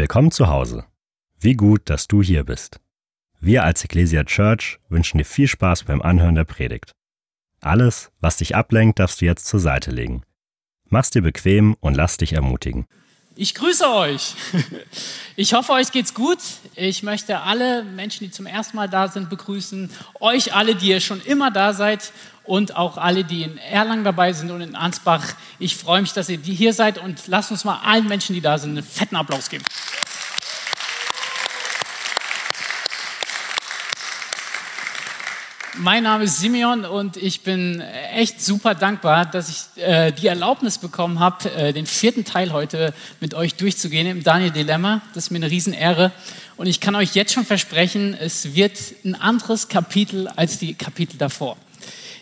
Willkommen zu Hause. Wie gut, dass du hier bist. Wir als Ecclesia Church wünschen dir viel Spaß beim Anhören der Predigt. Alles, was dich ablenkt, darfst du jetzt zur Seite legen. Mach's dir bequem und lass dich ermutigen. Ich grüße euch. Ich hoffe, euch geht's gut. Ich möchte alle Menschen, die zum ersten Mal da sind, begrüßen. Euch alle, die ihr schon immer da seid und auch alle, die in Erlangen dabei sind und in Ansbach. Ich freue mich, dass ihr hier seid und lasst uns mal allen Menschen, die da sind, einen fetten Applaus geben. Mein Name ist Simeon und ich bin echt super dankbar, dass ich äh, die Erlaubnis bekommen habe, äh, den vierten Teil heute mit euch durchzugehen im Daniel Dilemma. Das ist mir eine Riesenehre. Und ich kann euch jetzt schon versprechen, es wird ein anderes Kapitel als die Kapitel davor.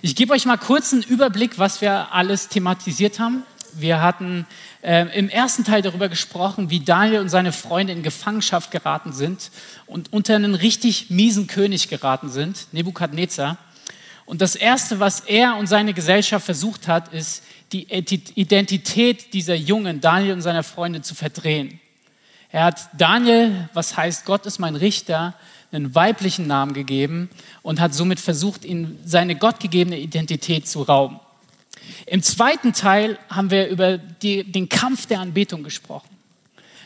Ich gebe euch mal kurz einen Überblick, was wir alles thematisiert haben. Wir hatten äh, im ersten Teil darüber gesprochen, wie Daniel und seine Freunde in Gefangenschaft geraten sind und unter einen richtig miesen König geraten sind, Nebukadnezar. Und das Erste, was er und seine Gesellschaft versucht hat, ist, die Identität dieser Jungen, Daniel und seiner Freunde, zu verdrehen. Er hat Daniel, was heißt Gott ist mein Richter, einen weiblichen Namen gegeben und hat somit versucht, ihm seine gottgegebene Identität zu rauben. Im zweiten Teil haben wir über die, den Kampf der Anbetung gesprochen.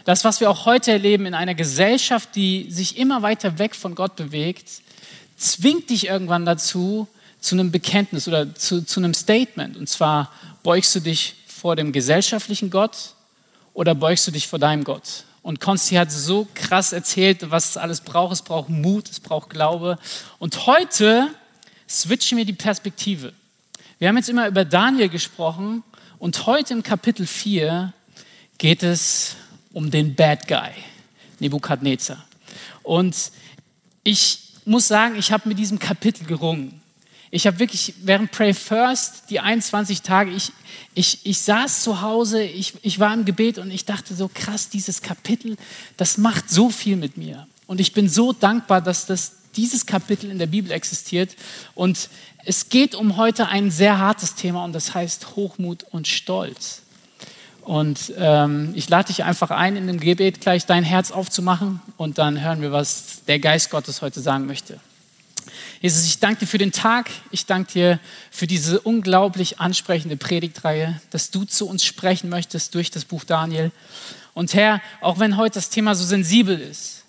Das, was wir auch heute erleben in einer Gesellschaft, die sich immer weiter weg von Gott bewegt, zwingt dich irgendwann dazu, zu einem Bekenntnis oder zu, zu einem Statement. Und zwar beugst du dich vor dem gesellschaftlichen Gott oder beugst du dich vor deinem Gott? Und Konsti hat so krass erzählt, was es alles braucht. Es braucht Mut, es braucht Glaube. Und heute switchen wir die Perspektive. Wir haben jetzt immer über Daniel gesprochen und heute im Kapitel 4 geht es um den Bad Guy, Nebukadnezar. Und ich muss sagen, ich habe mit diesem Kapitel gerungen. Ich habe wirklich während Pray First die 21 Tage, ich, ich, ich saß zu Hause, ich, ich war im Gebet und ich dachte so, krass, dieses Kapitel, das macht so viel mit mir. Und ich bin so dankbar, dass das, dieses Kapitel in der Bibel existiert. Und es geht um heute ein sehr hartes Thema und das heißt Hochmut und Stolz. Und ähm, ich lade dich einfach ein, in dem Gebet gleich dein Herz aufzumachen und dann hören wir, was der Geist Gottes heute sagen möchte. Jesus, ich danke dir für den Tag. Ich danke dir für diese unglaublich ansprechende Predigtreihe, dass du zu uns sprechen möchtest durch das Buch Daniel. Und Herr, auch wenn heute das Thema so sensibel ist,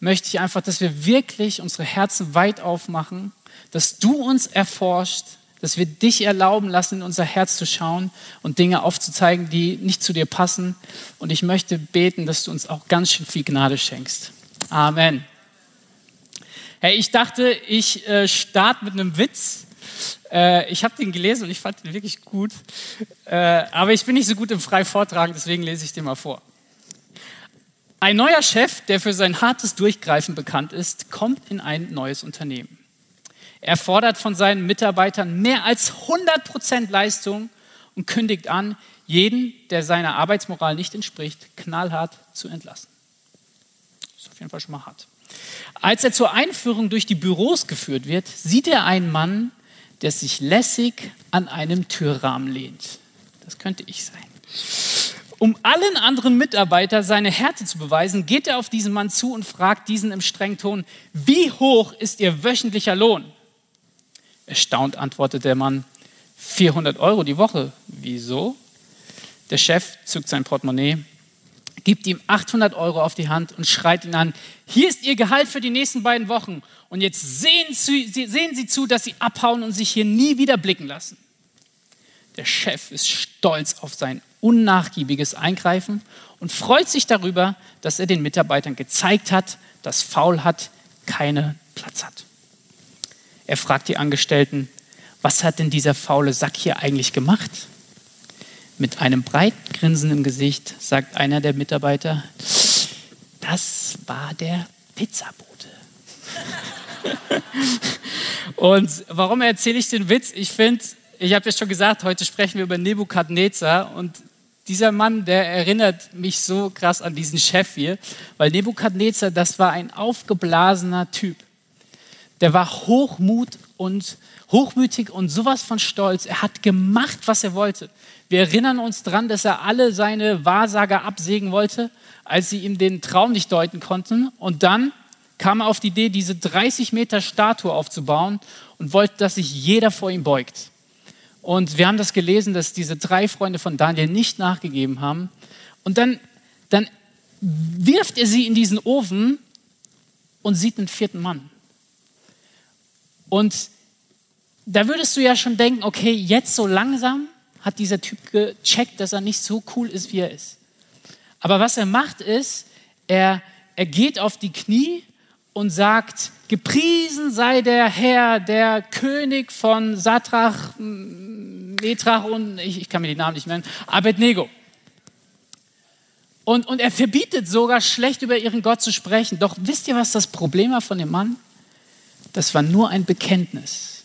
möchte ich einfach, dass wir wirklich unsere Herzen weit aufmachen dass du uns erforscht, dass wir dich erlauben lassen, in unser Herz zu schauen und Dinge aufzuzeigen, die nicht zu dir passen. Und ich möchte beten, dass du uns auch ganz schön viel Gnade schenkst. Amen. Hey, ich dachte, ich äh, starte mit einem Witz. Äh, ich habe den gelesen und ich fand den wirklich gut. Äh, aber ich bin nicht so gut im frei Vortragen, deswegen lese ich den mal vor. Ein neuer Chef, der für sein hartes Durchgreifen bekannt ist, kommt in ein neues Unternehmen. Er fordert von seinen Mitarbeitern mehr als 100% Leistung und kündigt an, jeden, der seiner Arbeitsmoral nicht entspricht, knallhart zu entlassen. Das ist auf jeden Fall schon mal hart. Als er zur Einführung durch die Büros geführt wird, sieht er einen Mann, der sich lässig an einem Türrahmen lehnt. Das könnte ich sein. Um allen anderen Mitarbeitern seine Härte zu beweisen, geht er auf diesen Mann zu und fragt diesen im strengen Ton, wie hoch ist Ihr wöchentlicher Lohn? Erstaunt antwortet der Mann, 400 Euro die Woche. Wieso? Der Chef zückt sein Portemonnaie, gibt ihm 800 Euro auf die Hand und schreit ihn an, hier ist Ihr Gehalt für die nächsten beiden Wochen und jetzt sehen Sie, sehen Sie zu, dass Sie abhauen und sich hier nie wieder blicken lassen. Der Chef ist stolz auf sein unnachgiebiges Eingreifen und freut sich darüber, dass er den Mitarbeitern gezeigt hat, dass Faulheit keinen Platz hat. Er fragt die Angestellten, was hat denn dieser faule Sack hier eigentlich gemacht? Mit einem breiten Grinsen im Gesicht sagt einer der Mitarbeiter, das war der Pizzabote. Und warum erzähle ich den Witz? Ich finde, ich habe ja schon gesagt, heute sprechen wir über Nebukadnezar und dieser Mann, der erinnert mich so krass an diesen Chef hier, weil Nebukadnezar, das war ein aufgeblasener Typ der war Hochmut und hochmütig und sowas von stolz. Er hat gemacht, was er wollte. Wir erinnern uns daran, dass er alle seine Wahrsager absägen wollte, als sie ihm den Traum nicht deuten konnten. Und dann kam er auf die Idee, diese 30 Meter Statue aufzubauen und wollte, dass sich jeder vor ihm beugt. Und wir haben das gelesen, dass diese drei Freunde von Daniel nicht nachgegeben haben. Und dann, dann wirft er sie in diesen Ofen und sieht einen vierten Mann. Und da würdest du ja schon denken, okay, jetzt so langsam hat dieser Typ gecheckt, dass er nicht so cool ist, wie er ist. Aber was er macht ist, er, er geht auf die Knie und sagt, gepriesen sei der Herr, der König von Satrach, Metrach und ich, ich kann mir die Namen nicht nennen, Abednego. Und, und er verbietet sogar, schlecht über ihren Gott zu sprechen. Doch wisst ihr, was das Problem war von dem Mann? Das war nur ein Bekenntnis.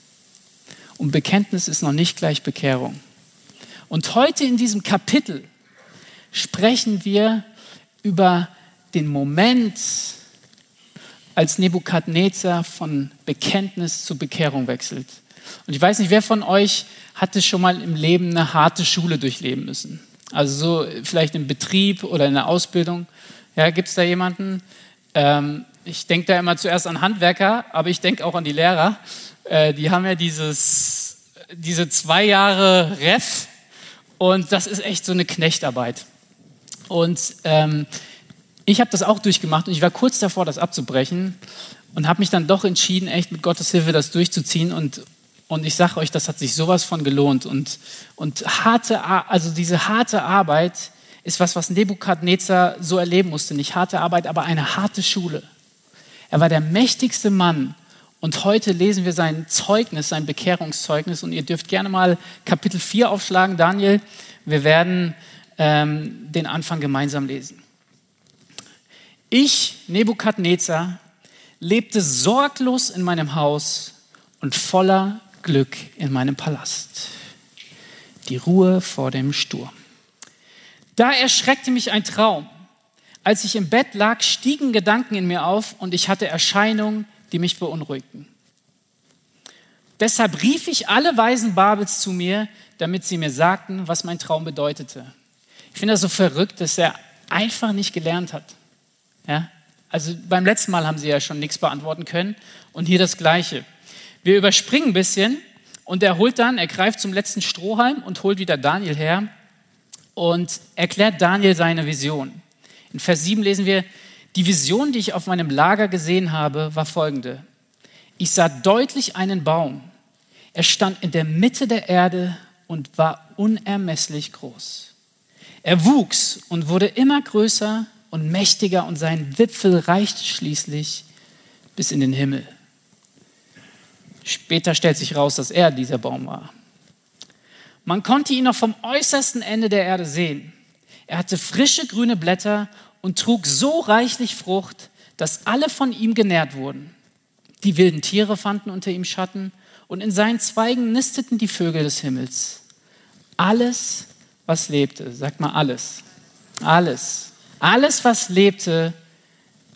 Und Bekenntnis ist noch nicht gleich Bekehrung. Und heute in diesem Kapitel sprechen wir über den Moment, als Nebukadnezar von Bekenntnis zu Bekehrung wechselt. Und ich weiß nicht, wer von euch hatte schon mal im Leben eine harte Schule durchleben müssen? Also so vielleicht im Betrieb oder in der Ausbildung. Ja, gibt es da jemanden? Ähm, ich denke da immer zuerst an Handwerker, aber ich denke auch an die Lehrer. Äh, die haben ja dieses, diese zwei Jahre Ref und das ist echt so eine Knechtarbeit. Und ähm, ich habe das auch durchgemacht und ich war kurz davor, das abzubrechen und habe mich dann doch entschieden, echt mit Gottes Hilfe das durchzuziehen und, und ich sage euch, das hat sich sowas von gelohnt. Und, und harte, also diese harte Arbeit ist was, was Nebukadnezar so erleben musste. Nicht harte Arbeit, aber eine harte Schule. Er war der mächtigste Mann. Und heute lesen wir sein Zeugnis, sein Bekehrungszeugnis. Und ihr dürft gerne mal Kapitel 4 aufschlagen, Daniel. Wir werden ähm, den Anfang gemeinsam lesen. Ich, Nebukadnezar, lebte sorglos in meinem Haus und voller Glück in meinem Palast. Die Ruhe vor dem Sturm. Da erschreckte mich ein Traum. Als ich im Bett lag, stiegen Gedanken in mir auf und ich hatte Erscheinungen, die mich beunruhigten. Deshalb rief ich alle Weisen Babels zu mir, damit sie mir sagten, was mein Traum bedeutete. Ich finde das so verrückt, dass er einfach nicht gelernt hat. Ja? Also beim letzten Mal haben sie ja schon nichts beantworten können und hier das Gleiche. Wir überspringen ein bisschen und er holt dann, er greift zum letzten Strohhalm und holt wieder Daniel her und erklärt Daniel seine Vision. In Vers 7 lesen wir, die Vision, die ich auf meinem Lager gesehen habe, war folgende. Ich sah deutlich einen Baum. Er stand in der Mitte der Erde und war unermesslich groß. Er wuchs und wurde immer größer und mächtiger und sein Wipfel reichte schließlich bis in den Himmel. Später stellt sich raus, dass er dieser Baum war. Man konnte ihn noch vom äußersten Ende der Erde sehen. Er hatte frische grüne Blätter und trug so reichlich Frucht, dass alle von ihm genährt wurden. Die wilden Tiere fanden unter ihm Schatten und in seinen Zweigen nisteten die Vögel des Himmels. Alles, was lebte, sagt mal alles, alles alles, was lebte,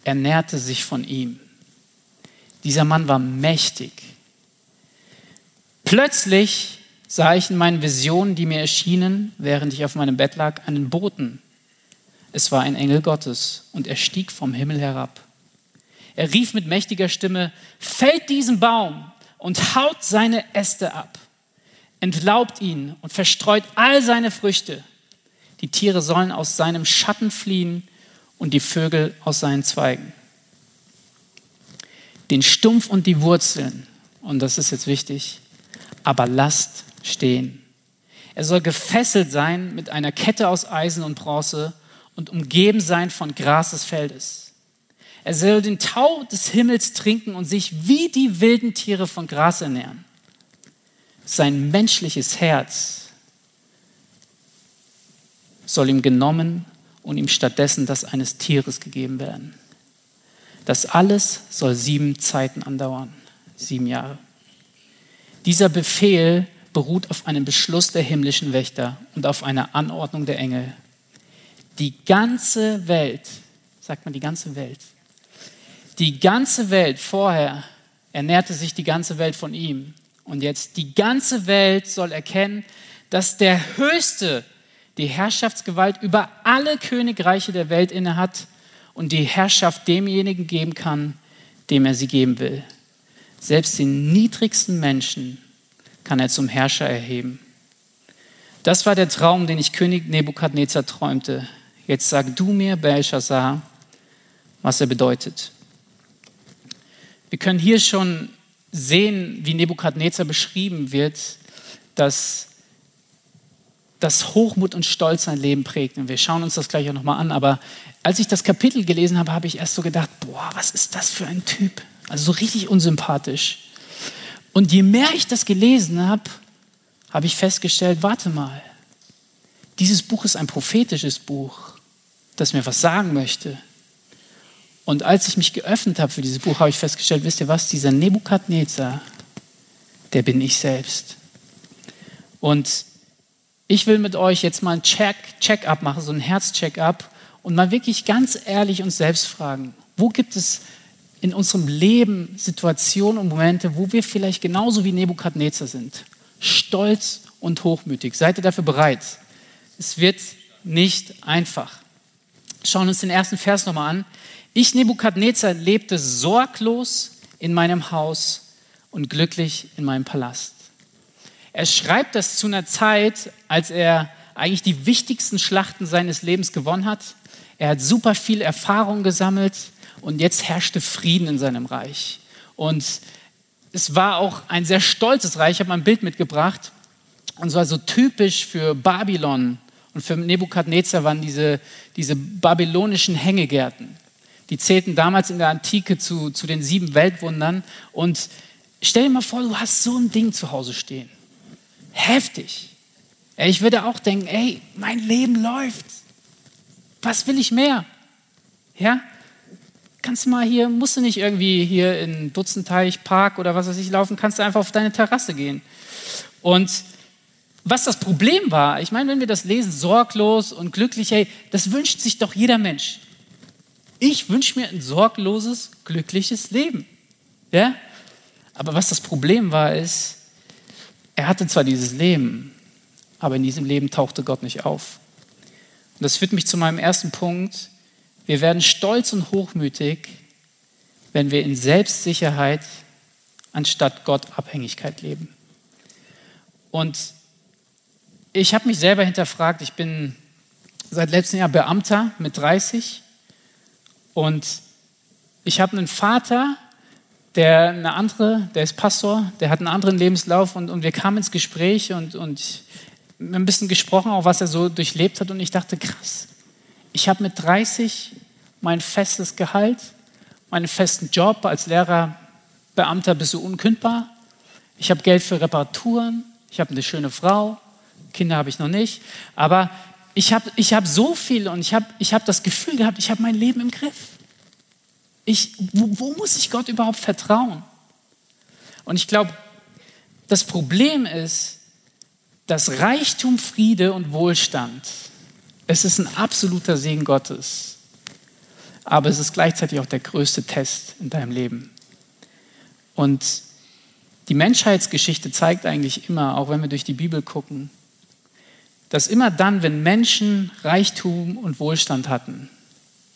ernährte sich von ihm. Dieser Mann war mächtig. Plötzlich sah ich in meinen Visionen, die mir erschienen, während ich auf meinem Bett lag, einen Boten. Es war ein Engel Gottes und er stieg vom Himmel herab. Er rief mit mächtiger Stimme, fällt diesen Baum und haut seine Äste ab, entlaubt ihn und verstreut all seine Früchte die Tiere sollen aus seinem Schatten fliehen und die Vögel aus seinen Zweigen. Den Stumpf und die Wurzeln, und das ist jetzt wichtig, aber lasst stehen. Er soll gefesselt sein mit einer Kette aus Eisen und Bronze und umgeben sein von Gras des Feldes. Er soll den Tau des Himmels trinken und sich wie die wilden Tiere von Gras ernähren. Sein menschliches Herz soll ihm genommen und ihm stattdessen das eines Tieres gegeben werden. Das alles soll sieben Zeiten andauern, sieben Jahre. Dieser Befehl beruht auf einem Beschluss der himmlischen Wächter und auf einer Anordnung der Engel. Die ganze Welt, sagt man die ganze Welt, die ganze Welt vorher ernährte sich die ganze Welt von ihm. Und jetzt die ganze Welt soll erkennen, dass der Höchste die Herrschaftsgewalt über alle Königreiche der Welt innehat und die Herrschaft demjenigen geben kann, dem er sie geben will. Selbst den niedrigsten Menschen kann er zum Herrscher erheben. Das war der Traum, den ich König Nebukadnezar träumte. Jetzt sag du mir, Belshazzar, was er bedeutet. Wir können hier schon sehen, wie Nebukadnezar beschrieben wird, dass dass Hochmut und Stolz sein Leben prägt. Und wir schauen uns das gleich auch nochmal an. Aber als ich das Kapitel gelesen habe, habe ich erst so gedacht, boah, was ist das für ein Typ? Also so richtig unsympathisch. Und je mehr ich das gelesen habe, habe ich festgestellt, warte mal, dieses Buch ist ein prophetisches Buch, das mir was sagen möchte. Und als ich mich geöffnet habe für dieses Buch, habe ich festgestellt, wisst ihr was, dieser Nebukadnezar, der bin ich selbst. Und ich will mit euch jetzt mal ein Check, Check-up machen, so ein Herz-Check-up und mal wirklich ganz ehrlich uns selbst fragen, wo gibt es in unserem Leben Situationen und Momente, wo wir vielleicht genauso wie Nebukadnezar sind, stolz und hochmütig. Seid ihr dafür bereit? Es wird nicht einfach. Schauen uns den ersten Vers nochmal an. Ich, Nebukadnezar, lebte sorglos in meinem Haus und glücklich in meinem Palast. Er schreibt das zu einer Zeit, als er eigentlich die wichtigsten Schlachten seines Lebens gewonnen hat. Er hat super viel Erfahrung gesammelt und jetzt herrschte Frieden in seinem Reich. Und es war auch ein sehr stolzes Reich. Ich habe mal ein Bild mitgebracht. Und zwar so typisch für Babylon und für Nebukadnezar waren diese, diese babylonischen Hängegärten. Die zählten damals in der Antike zu, zu den sieben Weltwundern. Und stell dir mal vor, du hast so ein Ding zu Hause stehen heftig. Ich würde auch denken, ey, mein Leben läuft. Was will ich mehr? Ja? Kannst du mal hier, musst du nicht irgendwie hier in Dutzendteich, Park oder was weiß ich laufen, kannst du einfach auf deine Terrasse gehen. Und was das Problem war, ich meine, wenn wir das lesen, sorglos und glücklich, hey, das wünscht sich doch jeder Mensch. Ich wünsche mir ein sorgloses, glückliches Leben. Ja? Aber was das Problem war, ist, er hatte zwar dieses Leben, aber in diesem Leben tauchte Gott nicht auf. Und das führt mich zu meinem ersten Punkt. Wir werden stolz und hochmütig, wenn wir in Selbstsicherheit anstatt Gott Abhängigkeit leben. Und ich habe mich selber hinterfragt, ich bin seit letztem Jahr Beamter mit 30 und ich habe einen Vater, der eine andere, der ist Pastor, der hat einen anderen Lebenslauf und, und wir kamen ins Gespräch und, und ein bisschen gesprochen, auch was er so durchlebt hat und ich dachte, krass, ich habe mit 30 mein festes Gehalt, meinen festen Job. Als Lehrer, Beamter bist du unkündbar, ich habe Geld für Reparaturen, ich habe eine schöne Frau, Kinder habe ich noch nicht, aber ich habe ich hab so viel und ich habe ich hab das Gefühl gehabt, ich habe mein Leben im Griff. Ich, wo, wo muss ich Gott überhaupt vertrauen? Und ich glaube, das Problem ist, dass Reichtum, Friede und Wohlstand, es ist ein absoluter Segen Gottes, aber es ist gleichzeitig auch der größte Test in deinem Leben. Und die Menschheitsgeschichte zeigt eigentlich immer, auch wenn wir durch die Bibel gucken, dass immer dann, wenn Menschen Reichtum und Wohlstand hatten,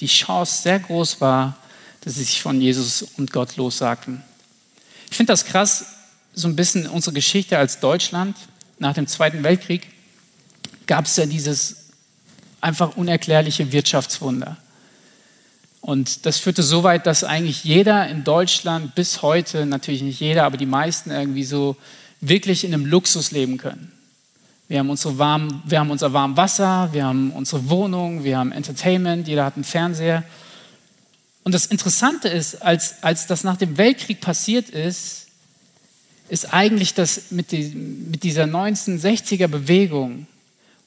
die Chance sehr groß war, dass sie sich von Jesus und Gott lossagten. Ich finde das krass, so ein bisschen unsere Geschichte als Deutschland nach dem Zweiten Weltkrieg gab es ja dieses einfach unerklärliche Wirtschaftswunder. Und das führte so weit, dass eigentlich jeder in Deutschland bis heute, natürlich nicht jeder, aber die meisten irgendwie so wirklich in einem Luxus leben können. Wir haben, unsere warm, wir haben unser warmes Wasser, wir haben unsere Wohnung, wir haben Entertainment, jeder hat einen Fernseher. Und das Interessante ist, als, als das nach dem Weltkrieg passiert ist, ist eigentlich das mit, die, mit dieser 1960er Bewegung,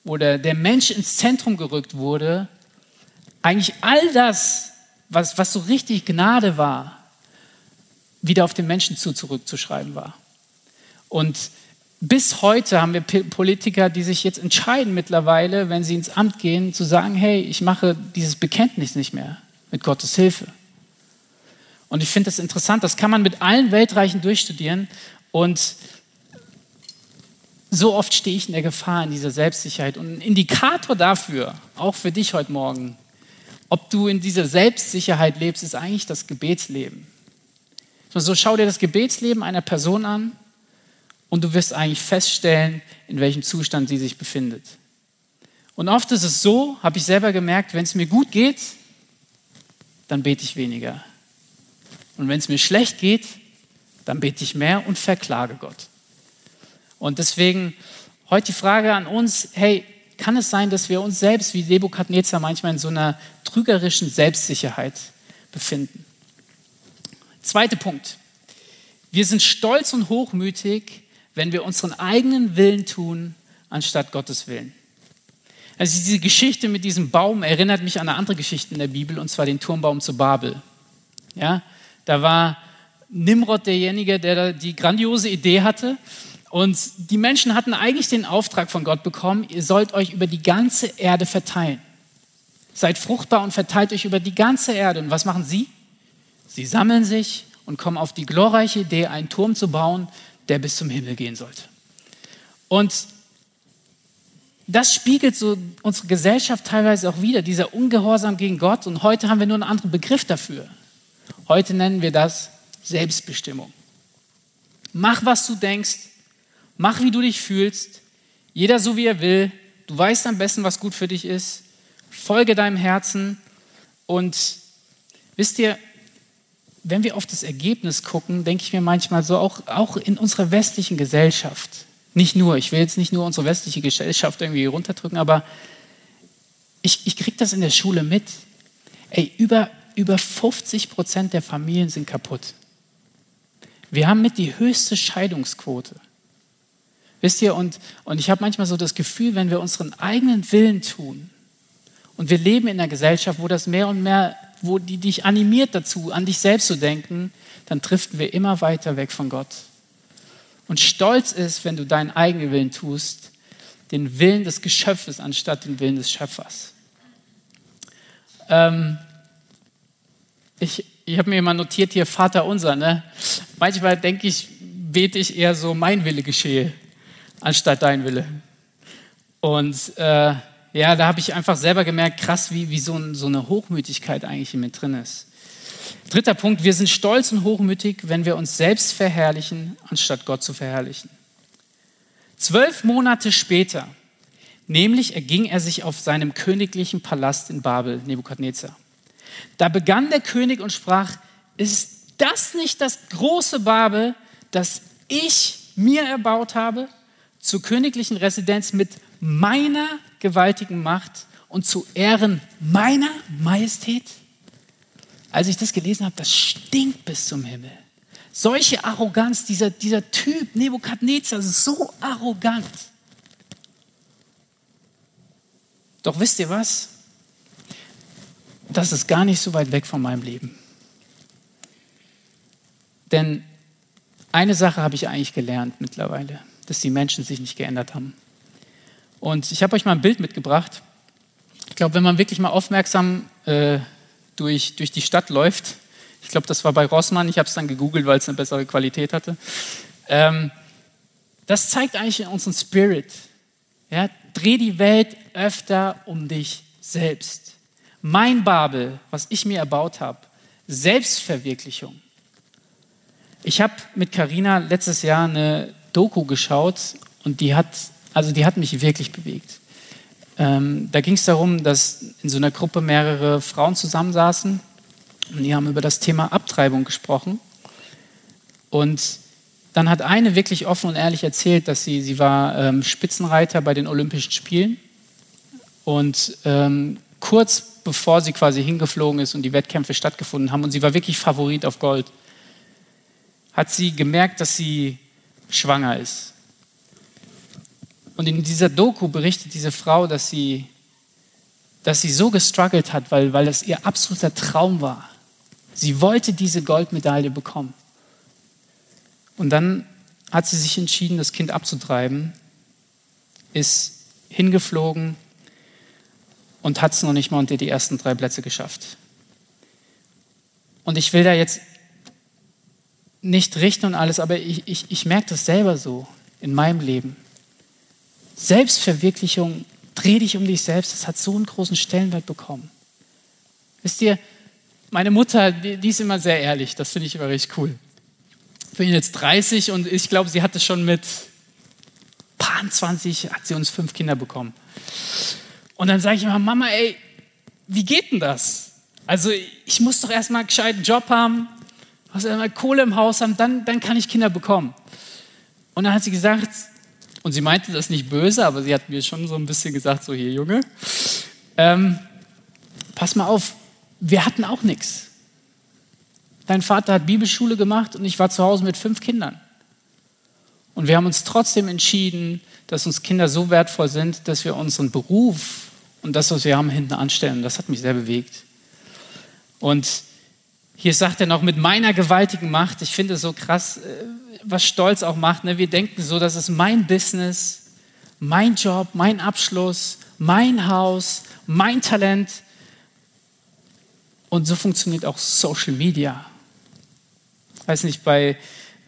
wo der, der Mensch ins Zentrum gerückt wurde, eigentlich all das, was, was so richtig Gnade war, wieder auf den Menschen zu zurückzuschreiben war. Und bis heute haben wir Politiker, die sich jetzt entscheiden mittlerweile, wenn sie ins Amt gehen, zu sagen, hey, ich mache dieses Bekenntnis nicht mehr mit Gottes Hilfe. Und ich finde das interessant, das kann man mit allen Weltreichen durchstudieren. Und So oft stehe ich in der Gefahr in dieser Selbstsicherheit. Und ein Indikator dafür, auch für dich heute Morgen, ob du in dieser Selbstsicherheit lebst, ist eigentlich das Gebetsleben. So schau dir das Gebetsleben einer Person an und du wirst eigentlich feststellen, in welchem Zustand sie sich befindet. Und oft ist es so, habe ich selber gemerkt, wenn es mir gut geht, dann bete ich weniger. Und wenn es mir schlecht geht, dann bete ich mehr und verklage Gott. Und deswegen heute die Frage an uns, hey, kann es sein, dass wir uns selbst wie Nebukadnezar manchmal in so einer trügerischen Selbstsicherheit befinden? Zweiter Punkt. Wir sind stolz und hochmütig, wenn wir unseren eigenen Willen tun, anstatt Gottes Willen. Also diese Geschichte mit diesem Baum erinnert mich an eine andere Geschichte in der Bibel, und zwar den Turmbaum zu Babel. Ja, da war Nimrod derjenige, der die grandiose Idee hatte. Und die Menschen hatten eigentlich den Auftrag von Gott bekommen, ihr sollt euch über die ganze Erde verteilen. Seid fruchtbar und verteilt euch über die ganze Erde. Und was machen sie? Sie sammeln sich und kommen auf die glorreiche Idee, einen Turm zu bauen, der bis zum Himmel gehen sollte. Und das spiegelt so unsere Gesellschaft teilweise auch wieder, dieser Ungehorsam gegen Gott. Und heute haben wir nur einen anderen Begriff dafür. Heute nennen wir das Selbstbestimmung. Mach, was du denkst, mach, wie du dich fühlst, jeder so, wie er will. Du weißt am besten, was gut für dich ist. Folge deinem Herzen. Und wisst ihr, wenn wir auf das Ergebnis gucken, denke ich mir manchmal so, auch, auch in unserer westlichen Gesellschaft, nicht nur, ich will jetzt nicht nur unsere westliche Gesellschaft irgendwie runterdrücken, aber ich, ich kriege das in der Schule mit. Ey, über, über 50 Prozent der Familien sind kaputt. Wir haben mit die höchste Scheidungsquote. Wisst ihr, und, und ich habe manchmal so das Gefühl, wenn wir unseren eigenen Willen tun und wir leben in einer Gesellschaft, wo das mehr und mehr, wo die dich animiert dazu, an dich selbst zu denken, dann driften wir immer weiter weg von Gott und stolz ist, wenn du deinen eigenen Willen tust, den Willen des Geschöpfes anstatt den Willen des Schöpfers. Ähm, ich ich habe mir immer notiert hier Vater unser. Ne? Manchmal denke ich, bete ich eher so, mein Wille geschehe, anstatt dein Wille. Und äh, ja, da habe ich einfach selber gemerkt, krass, wie, wie so, ein, so eine Hochmütigkeit eigentlich in mir drin ist. Dritter Punkt, wir sind stolz und hochmütig, wenn wir uns selbst verherrlichen, anstatt Gott zu verherrlichen. Zwölf Monate später, nämlich erging er sich auf seinem königlichen Palast in Babel, Nebukadnezar. Da begann der König und sprach, ist das nicht das große Babel, das ich mir erbaut habe, zur königlichen Residenz mit meiner gewaltigen Macht und zu Ehren meiner Majestät? als ich das gelesen habe, das stinkt bis zum Himmel. Solche Arroganz, dieser, dieser Typ, Nebukadnezar, so arrogant. Doch wisst ihr was? Das ist gar nicht so weit weg von meinem Leben. Denn eine Sache habe ich eigentlich gelernt mittlerweile, dass die Menschen sich nicht geändert haben. Und ich habe euch mal ein Bild mitgebracht. Ich glaube, wenn man wirklich mal aufmerksam äh, durch, durch die Stadt läuft. Ich glaube, das war bei Rossmann. Ich habe es dann gegoogelt, weil es eine bessere Qualität hatte. Ähm, das zeigt eigentlich unseren Spirit. Ja, dreh die Welt öfter um dich selbst. Mein Babel, was ich mir erbaut habe, Selbstverwirklichung. Ich habe mit Karina letztes Jahr eine Doku geschaut und die hat, also die hat mich wirklich bewegt. Ähm, da ging es darum, dass in so einer Gruppe mehrere Frauen zusammensaßen und die haben über das Thema Abtreibung gesprochen. Und dann hat eine wirklich offen und ehrlich erzählt, dass sie, sie war ähm, Spitzenreiter bei den Olympischen Spielen und ähm, kurz bevor sie quasi hingeflogen ist und die Wettkämpfe stattgefunden haben und sie war wirklich Favorit auf Gold, hat sie gemerkt, dass sie schwanger ist und in dieser Doku berichtet diese Frau, dass sie, dass sie so gestruggelt hat, weil, weil das ihr absoluter Traum war. Sie wollte diese Goldmedaille bekommen. Und dann hat sie sich entschieden, das Kind abzutreiben, ist hingeflogen und hat es noch nicht mal unter die ersten drei Plätze geschafft. Und ich will da jetzt nicht richten und alles, aber ich, ich, ich merke das selber so in meinem Leben. Selbstverwirklichung, dreh dich um dich selbst, das hat so einen großen Stellenwert bekommen. Wisst ihr, meine Mutter, die, ist immer sehr ehrlich, das finde ich immer richtig cool. Ich bin jetzt 30 und ich glaube, sie hatte schon mit paar 20, hat sie uns fünf Kinder bekommen. Und dann sage ich immer, Mama, ey, wie geht denn das? Also ich muss doch erstmal einen gescheiten Job haben, muss erstmal Kohle im Haus haben, dann, dann kann ich Kinder bekommen. Und dann hat sie gesagt, und sie meinte das nicht böse, aber sie hat mir schon so ein bisschen gesagt, so hier Junge, ähm, pass mal auf, wir hatten auch nichts. Dein Vater hat Bibelschule gemacht und ich war zu Hause mit fünf Kindern. Und wir haben uns trotzdem entschieden, dass uns Kinder so wertvoll sind, dass wir unseren Beruf und das, was wir haben, hinten anstellen. Das hat mich sehr bewegt. Und hier sagt er noch, mit meiner gewaltigen Macht, ich finde es so krass, äh, was Stolz auch macht. Ne? Wir denken so, das ist mein Business, mein Job, mein Abschluss, mein Haus, mein Talent. Und so funktioniert auch Social Media. Weiß nicht, bei,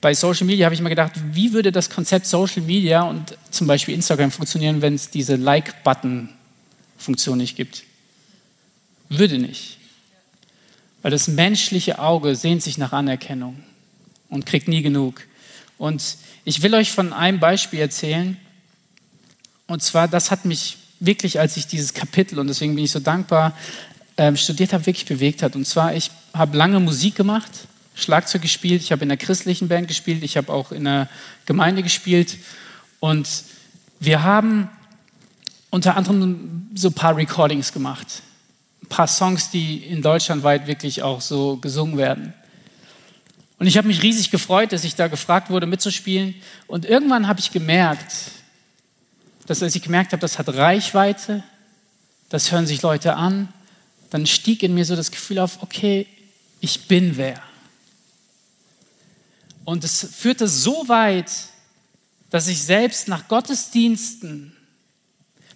bei Social Media habe ich mir gedacht, wie würde das Konzept Social Media und zum Beispiel Instagram funktionieren, wenn es diese Like-Button-Funktion nicht gibt? Würde nicht. Weil das menschliche Auge sehnt sich nach Anerkennung und kriegt nie genug. Und ich will euch von einem Beispiel erzählen. Und zwar, das hat mich wirklich, als ich dieses Kapitel, und deswegen bin ich so dankbar, ähm, studiert habe, wirklich bewegt hat. Und zwar, ich habe lange Musik gemacht, Schlagzeug gespielt, ich habe in der christlichen Band gespielt, ich habe auch in der Gemeinde gespielt. Und wir haben unter anderem so ein paar Recordings gemacht. Paar Songs, die in Deutschland weit wirklich auch so gesungen werden. Und ich habe mich riesig gefreut, dass ich da gefragt wurde, mitzuspielen. Und irgendwann habe ich gemerkt, dass als ich gemerkt habe, das hat Reichweite, das hören sich Leute an, dann stieg in mir so das Gefühl auf, okay, ich bin wer. Und es führte so weit, dass ich selbst nach Gottesdiensten,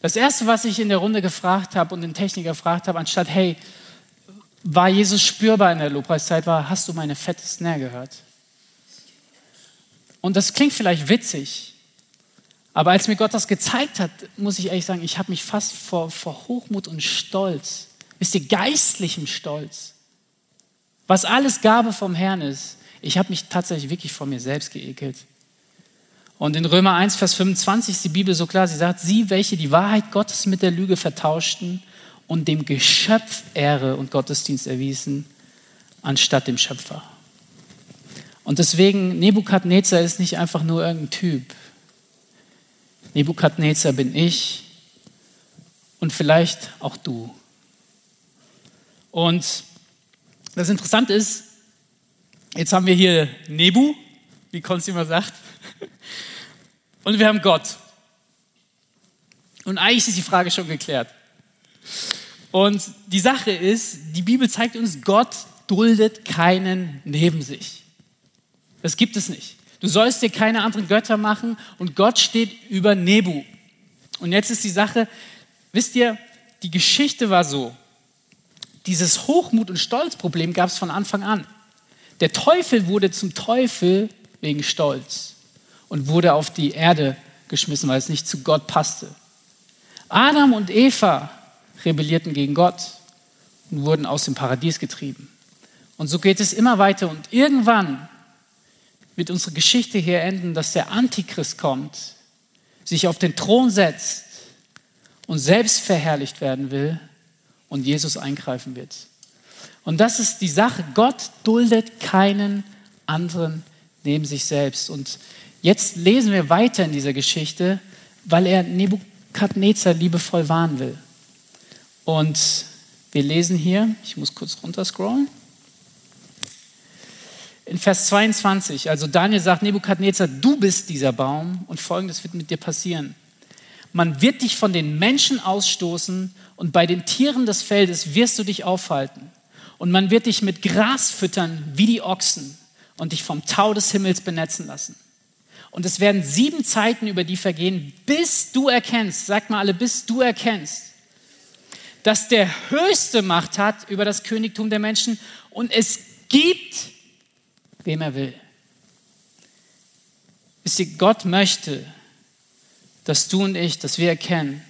das Erste, was ich in der Runde gefragt habe und den Techniker gefragt habe, anstatt, hey, war Jesus spürbar in der Lobpreiszeit, war, hast du meine fette Snare gehört? Und das klingt vielleicht witzig, aber als mir Gott das gezeigt hat, muss ich ehrlich sagen, ich habe mich fast vor, vor Hochmut und Stolz, wisst ihr, geistlichem Stolz, was alles Gabe vom Herrn ist, ich habe mich tatsächlich wirklich vor mir selbst geekelt. Und in Römer 1, Vers 25 ist die Bibel so klar, sie sagt, sie, welche die Wahrheit Gottes mit der Lüge vertauschten und dem Geschöpf Ehre und Gottesdienst erwiesen, anstatt dem Schöpfer. Und deswegen, Nebukadnezar ist nicht einfach nur irgendein Typ. Nebukadnezar bin ich und vielleicht auch du. Und das Interessante ist, jetzt haben wir hier Nebu, wie Konsti immer sagt, und wir haben Gott. Und eigentlich ist die Frage schon geklärt. Und die Sache ist, die Bibel zeigt uns, Gott duldet keinen neben sich. Das gibt es nicht. Du sollst dir keine anderen Götter machen und Gott steht über Nebu. Und jetzt ist die Sache, wisst ihr, die Geschichte war so, dieses Hochmut- und Stolzproblem gab es von Anfang an. Der Teufel wurde zum Teufel wegen Stolz und wurde auf die Erde geschmissen, weil es nicht zu Gott passte. Adam und Eva rebellierten gegen Gott und wurden aus dem Paradies getrieben. Und so geht es immer weiter und irgendwann wird unsere Geschichte hier enden, dass der Antichrist kommt, sich auf den Thron setzt und selbst verherrlicht werden will und Jesus eingreifen wird. Und das ist die Sache. Gott duldet keinen anderen neben sich selbst. Und jetzt lesen wir weiter in dieser Geschichte, weil er Nebukadnezar liebevoll warnen will. Und wir lesen hier, ich muss kurz runterscrollen. In Vers 22, also Daniel sagt Nebukadnezar, du bist dieser Baum und folgendes wird mit dir passieren. Man wird dich von den Menschen ausstoßen und bei den Tieren des Feldes wirst du dich aufhalten. Und man wird dich mit Gras füttern wie die Ochsen und dich vom Tau des Himmels benetzen lassen. Und es werden sieben Zeiten über die vergehen, bis du erkennst, sagt mal alle, bis du erkennst, dass der Höchste Macht hat über das Königtum der Menschen und es gibt, wem er will. Wisst ihr, Gott möchte, dass du und ich, dass wir erkennen,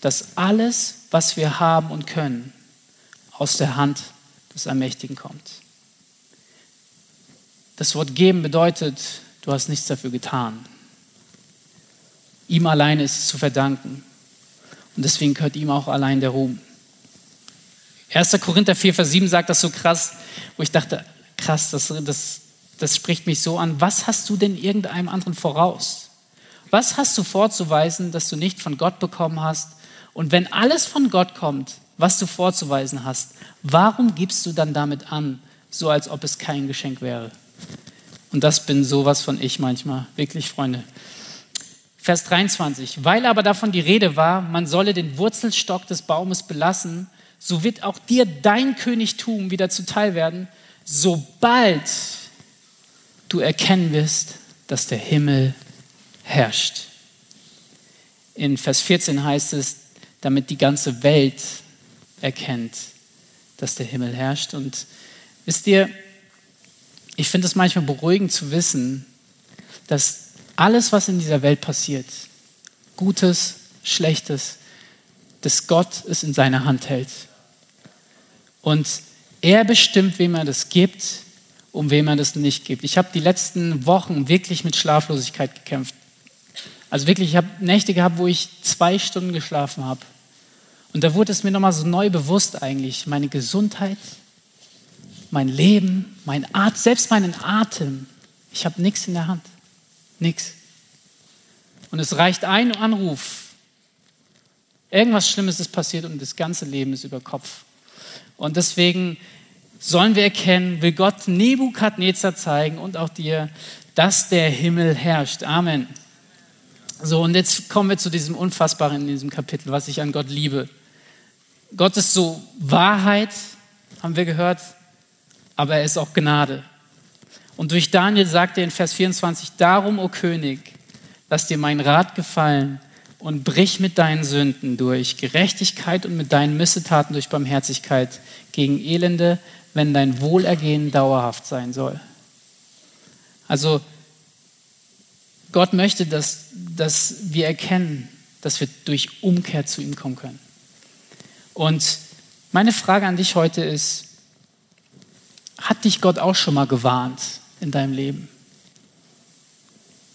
dass alles, was wir haben und können, aus der Hand des Allmächtigen kommt. Das Wort geben bedeutet, du hast nichts dafür getan. Ihm alleine ist es zu verdanken. Und deswegen gehört ihm auch allein der Ruhm. 1. Korinther 4, Vers 7 sagt das so krass, wo ich dachte, krass, das, das, das spricht mich so an. Was hast du denn irgendeinem anderen voraus? Was hast du vorzuweisen, dass du nicht von Gott bekommen hast? Und wenn alles von Gott kommt, was du vorzuweisen hast, warum gibst du dann damit an, so als ob es kein Geschenk wäre? Und das bin sowas von ich manchmal, wirklich Freunde. Vers 23, weil aber davon die Rede war, man solle den Wurzelstock des Baumes belassen, so wird auch dir dein Königtum wieder zuteil werden, sobald du erkennen wirst, dass der Himmel herrscht. In Vers 14 heißt es, damit die ganze Welt erkennt, dass der Himmel herrscht. Und wisst ihr, ich finde es manchmal beruhigend zu wissen, dass alles, was in dieser Welt passiert, Gutes, Schlechtes, dass Gott es in seiner Hand hält. Und er bestimmt, wem er das gibt und wem er das nicht gibt. Ich habe die letzten Wochen wirklich mit Schlaflosigkeit gekämpft. Also wirklich, ich habe Nächte gehabt, wo ich zwei Stunden geschlafen habe. Und da wurde es mir nochmal so neu bewusst eigentlich, meine Gesundheit, mein Leben, mein Atem, selbst meinen Atem. Ich habe nichts in der Hand. Nichts. Und es reicht ein Anruf. Irgendwas Schlimmes ist passiert und das ganze Leben ist über Kopf. Und deswegen sollen wir erkennen, will Gott Nebukadnezar zeigen und auch dir, dass der Himmel herrscht. Amen. So, und jetzt kommen wir zu diesem Unfassbaren in diesem Kapitel, was ich an Gott liebe. Gott ist so Wahrheit, haben wir gehört, aber er ist auch Gnade. Und durch Daniel sagt er in Vers 24, darum, o König, lass dir mein Rat gefallen und brich mit deinen Sünden durch Gerechtigkeit und mit deinen Missetaten durch Barmherzigkeit gegen Elende, wenn dein Wohlergehen dauerhaft sein soll. Also Gott möchte, dass, dass wir erkennen, dass wir durch Umkehr zu ihm kommen können. Und meine Frage an dich heute ist, hat dich Gott auch schon mal gewarnt in deinem Leben?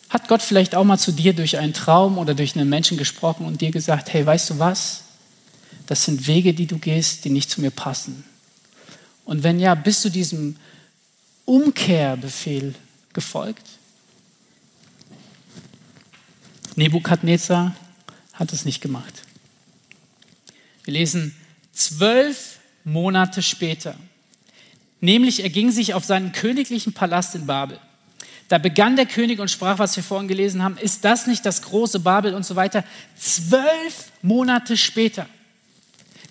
Hat Gott vielleicht auch mal zu dir durch einen Traum oder durch einen Menschen gesprochen und dir gesagt, hey, weißt du was? Das sind Wege, die du gehst, die nicht zu mir passen. Und wenn ja, bist du diesem Umkehrbefehl gefolgt? Nebukadnezar hat es nicht gemacht. Wir lesen zwölf Monate später. Nämlich er ging sich auf seinen königlichen Palast in Babel. Da begann der König und sprach, was wir vorhin gelesen haben, ist das nicht das große Babel und so weiter. Zwölf Monate später.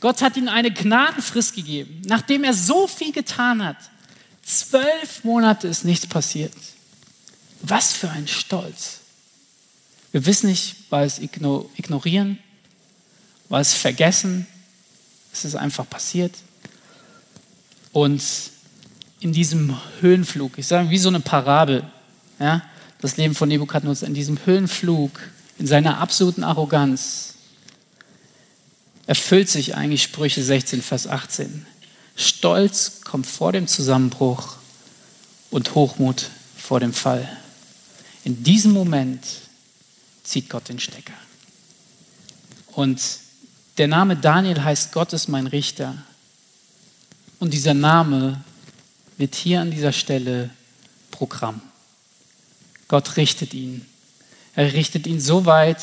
Gott hat ihm eine Gnadenfrist gegeben, nachdem er so viel getan hat. Zwölf Monate ist nichts passiert. Was für ein Stolz. Wir wissen nicht, war es ignorieren, war es vergessen, es ist einfach passiert. Und in diesem Höhenflug, ich sage wie so eine Parabel, ja, das Leben von Nebukadnezar, in diesem Höhenflug, in seiner absoluten Arroganz, erfüllt sich eigentlich Sprüche 16, Vers 18. Stolz kommt vor dem Zusammenbruch und Hochmut vor dem Fall. In diesem Moment zieht Gott den Stecker. Und der Name Daniel heißt Gott ist mein Richter. Und dieser Name wird hier an dieser Stelle Programm. Gott richtet ihn. Er richtet ihn so weit,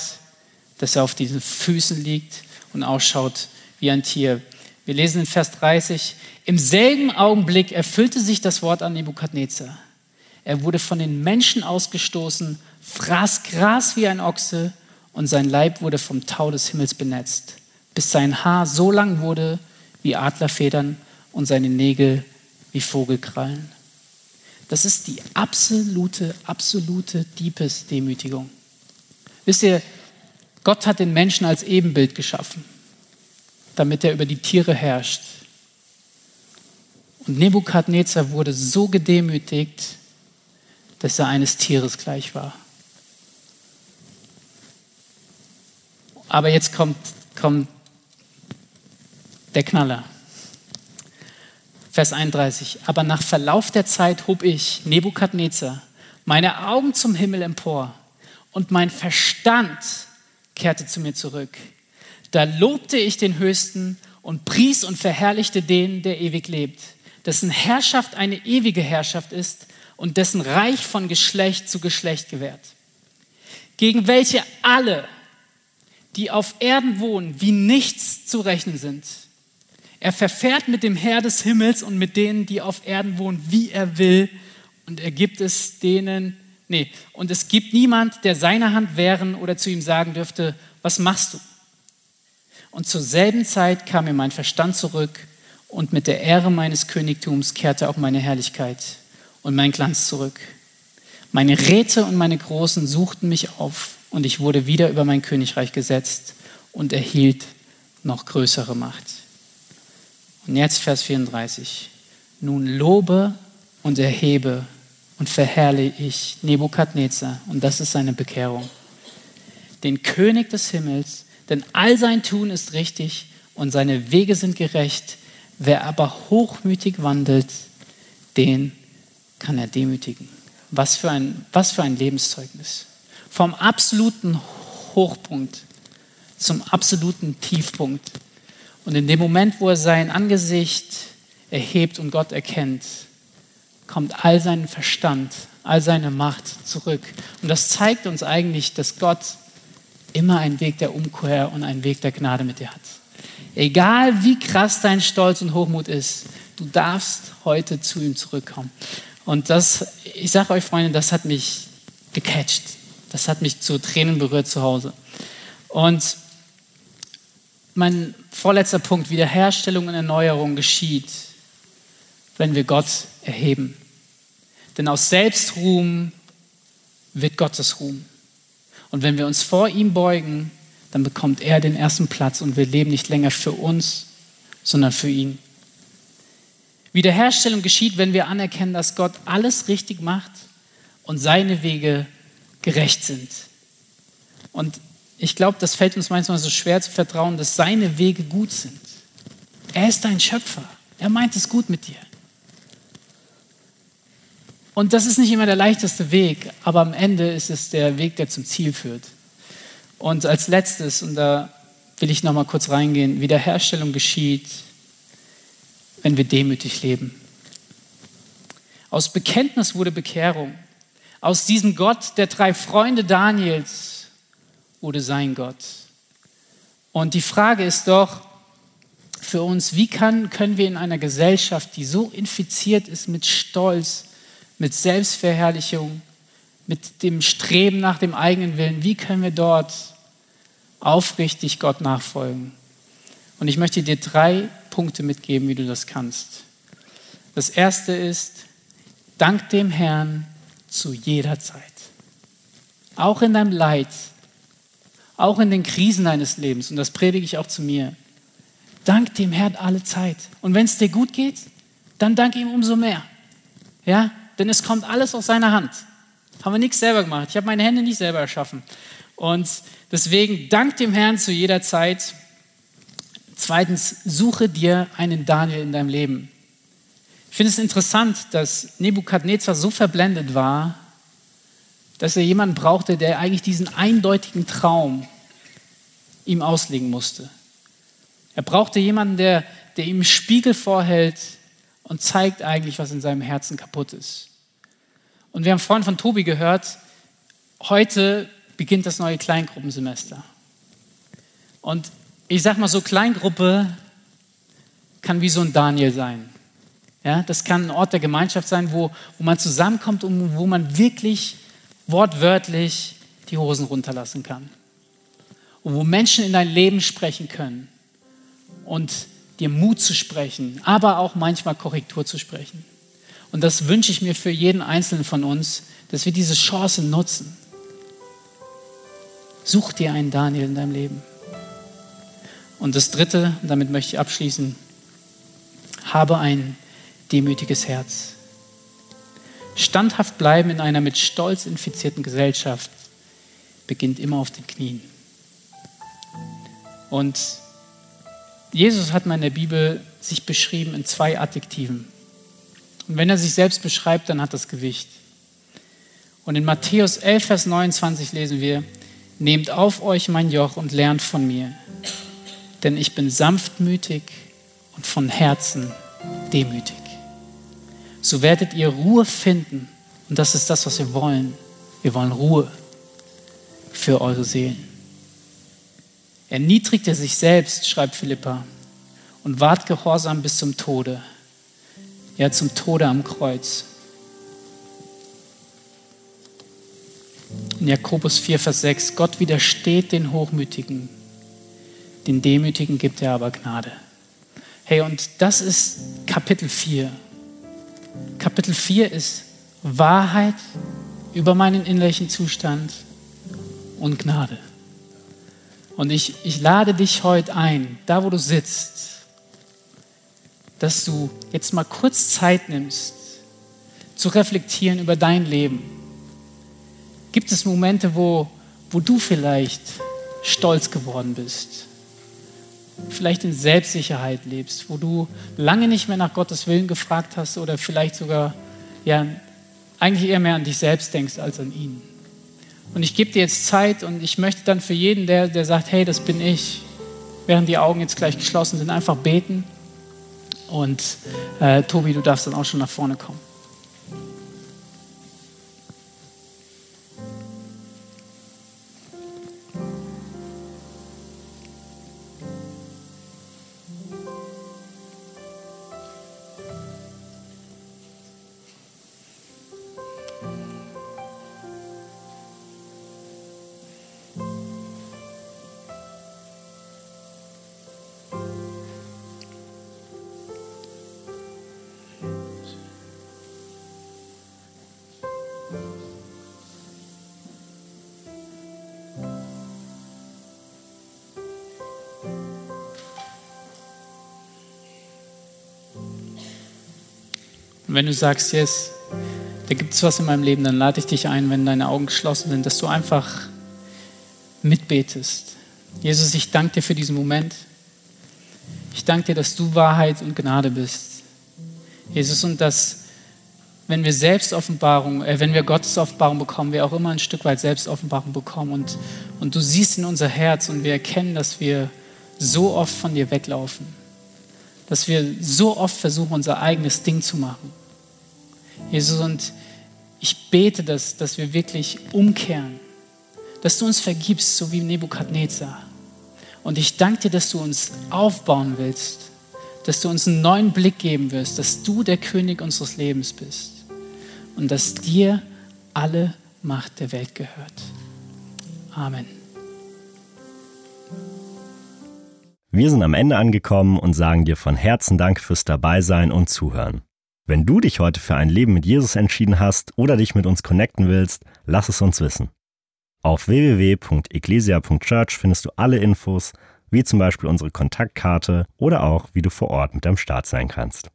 dass er auf diesen Füßen liegt und ausschaut wie ein Tier. Wir lesen in Vers 30, im selben Augenblick erfüllte sich das Wort an Nebukadnezar. Er wurde von den Menschen ausgestoßen fraß Gras wie ein Ochse und sein Leib wurde vom Tau des Himmels benetzt, bis sein Haar so lang wurde wie Adlerfedern und seine Nägel wie Vogelkrallen. Das ist die absolute, absolute Diebesdemütigung. Wisst ihr, Gott hat den Menschen als Ebenbild geschaffen, damit er über die Tiere herrscht. Und Nebukadnezar wurde so gedemütigt, dass er eines Tieres gleich war. Aber jetzt kommt, kommt der Knaller. Vers 31. Aber nach Verlauf der Zeit hob ich, Nebukadnezar, meine Augen zum Himmel empor und mein Verstand kehrte zu mir zurück. Da lobte ich den Höchsten und pries und verherrlichte den, der ewig lebt, dessen Herrschaft eine ewige Herrschaft ist und dessen Reich von Geschlecht zu Geschlecht gewährt, gegen welche alle, die auf Erden wohnen, wie nichts zu rechnen sind. Er verfährt mit dem Herr des Himmels und mit denen, die auf Erden wohnen, wie er will. Und er gibt es denen, nee, und es gibt niemand, der seine Hand wehren oder zu ihm sagen dürfte, was machst du? Und zur selben Zeit kam mir mein Verstand zurück und mit der Ehre meines Königtums kehrte auch meine Herrlichkeit und mein Glanz zurück. Meine Räte und meine Großen suchten mich auf und ich wurde wieder über mein Königreich gesetzt und erhielt noch größere Macht. Und jetzt Vers 34. Nun lobe und erhebe und verherrle ich Nebukadnezar, und das ist seine Bekehrung, den König des Himmels, denn all sein Tun ist richtig und seine Wege sind gerecht. Wer aber hochmütig wandelt, den kann er demütigen. Was für ein, was für ein Lebenszeugnis. Vom absoluten Hochpunkt zum absoluten Tiefpunkt. Und in dem Moment, wo er sein Angesicht erhebt und Gott erkennt, kommt all sein Verstand, all seine Macht zurück. Und das zeigt uns eigentlich, dass Gott immer einen Weg der Umkehr und einen Weg der Gnade mit dir hat. Egal wie krass dein Stolz und Hochmut ist, du darfst heute zu ihm zurückkommen. Und das, ich sage euch Freunde, das hat mich gecatcht. Das hat mich zu Tränen berührt zu Hause. Und mein vorletzter Punkt, Wiederherstellung und Erneuerung geschieht, wenn wir Gott erheben. Denn aus Selbstruhm wird Gottes Ruhm. Und wenn wir uns vor ihm beugen, dann bekommt er den ersten Platz und wir leben nicht länger für uns, sondern für ihn. Wiederherstellung geschieht, wenn wir anerkennen, dass Gott alles richtig macht und seine Wege gerecht sind. Und ich glaube, das fällt uns manchmal so schwer zu vertrauen, dass seine Wege gut sind. Er ist dein Schöpfer. Er meint es gut mit dir. Und das ist nicht immer der leichteste Weg, aber am Ende ist es der Weg, der zum Ziel führt. Und als letztes, und da will ich noch mal kurz reingehen, Wiederherstellung geschieht, wenn wir demütig leben. Aus Bekenntnis wurde Bekehrung. Aus diesem Gott der drei Freunde Daniels wurde sein Gott. Und die Frage ist doch für uns, wie kann, können wir in einer Gesellschaft, die so infiziert ist mit Stolz, mit Selbstverherrlichung, mit dem Streben nach dem eigenen Willen, wie können wir dort aufrichtig Gott nachfolgen? Und ich möchte dir drei Punkte mitgeben, wie du das kannst. Das erste ist, dank dem Herrn zu jeder Zeit. Auch in deinem Leid, auch in den Krisen deines Lebens, und das predige ich auch zu mir. Dank dem Herrn alle Zeit. Und wenn es dir gut geht, dann danke ihm umso mehr. Ja? denn es kommt alles aus seiner Hand. Haben wir nichts selber gemacht. Ich habe meine Hände nicht selber erschaffen. Und deswegen dank dem Herrn zu jeder Zeit. Zweitens, suche dir einen Daniel in deinem Leben. Ich finde es interessant, dass Nebukadnezar so verblendet war, dass er jemanden brauchte, der eigentlich diesen eindeutigen Traum ihm auslegen musste. Er brauchte jemanden, der, der ihm Spiegel vorhält und zeigt eigentlich, was in seinem Herzen kaputt ist. Und wir haben vorhin von Tobi gehört, heute beginnt das neue Kleingruppensemester. Und ich sag mal so, Kleingruppe kann wie so ein Daniel sein. Ja, das kann ein Ort der Gemeinschaft sein, wo, wo man zusammenkommt und wo man wirklich wortwörtlich die Hosen runterlassen kann. Und wo Menschen in dein Leben sprechen können und dir Mut zu sprechen, aber auch manchmal Korrektur zu sprechen. Und das wünsche ich mir für jeden Einzelnen von uns, dass wir diese Chance nutzen. Such dir einen Daniel in deinem Leben. Und das Dritte, damit möchte ich abschließen, habe ein demütiges Herz. Standhaft bleiben in einer mit Stolz infizierten Gesellschaft beginnt immer auf den Knien. Und Jesus hat mal in der Bibel sich beschrieben in zwei Adjektiven. Und wenn er sich selbst beschreibt, dann hat das Gewicht. Und in Matthäus 11, Vers 29 lesen wir, Nehmt auf euch mein Joch und lernt von mir, denn ich bin sanftmütig und von Herzen demütig. So werdet ihr Ruhe finden. Und das ist das, was wir wollen. Wir wollen Ruhe für eure Seelen. Erniedrigt er sich selbst, schreibt Philippa, und ward gehorsam bis zum Tode. Ja, zum Tode am Kreuz. In Jakobus 4, Vers 6, Gott widersteht den Hochmütigen, den Demütigen gibt er aber Gnade. Hey, und das ist Kapitel 4. Kapitel 4 ist Wahrheit über meinen innerlichen Zustand und Gnade. Und ich, ich lade dich heute ein, da wo du sitzt, dass du jetzt mal kurz Zeit nimmst, zu reflektieren über dein Leben. Gibt es Momente, wo, wo du vielleicht stolz geworden bist? Vielleicht in Selbstsicherheit lebst, wo du lange nicht mehr nach Gottes Willen gefragt hast oder vielleicht sogar ja, eigentlich eher mehr an dich selbst denkst als an ihn. Und ich gebe dir jetzt Zeit und ich möchte dann für jeden, der, der sagt, hey, das bin ich, während die Augen jetzt gleich geschlossen sind, einfach beten. Und äh, Tobi, du darfst dann auch schon nach vorne kommen. Und wenn du sagst, yes, da gibt es was in meinem Leben, dann lade ich dich ein, wenn deine Augen geschlossen sind, dass du einfach mitbetest. Jesus, ich danke dir für diesen Moment. Ich danke dir, dass du Wahrheit und Gnade bist. Jesus, und dass, wenn wir Selbstoffenbarung, äh, wenn wir Gottes Offenbarung bekommen, wir auch immer ein Stück weit Selbstoffenbarung bekommen. Und, und du siehst in unser Herz und wir erkennen, dass wir so oft von dir weglaufen. Dass wir so oft versuchen, unser eigenes Ding zu machen. Jesus, und ich bete, dass, dass wir wirklich umkehren, dass du uns vergibst, so wie Nebukadnezar. Und ich danke dir, dass du uns aufbauen willst, dass du uns einen neuen Blick geben wirst, dass du der König unseres Lebens bist und dass dir alle Macht der Welt gehört. Amen. Wir sind am Ende angekommen und sagen dir von Herzen Dank fürs Dabeisein und Zuhören. Wenn du dich heute für ein Leben mit Jesus entschieden hast oder dich mit uns connecten willst, lass es uns wissen. Auf www.ecclesia.church findest du alle Infos, wie zum Beispiel unsere Kontaktkarte oder auch, wie du vor Ort mit am Start sein kannst.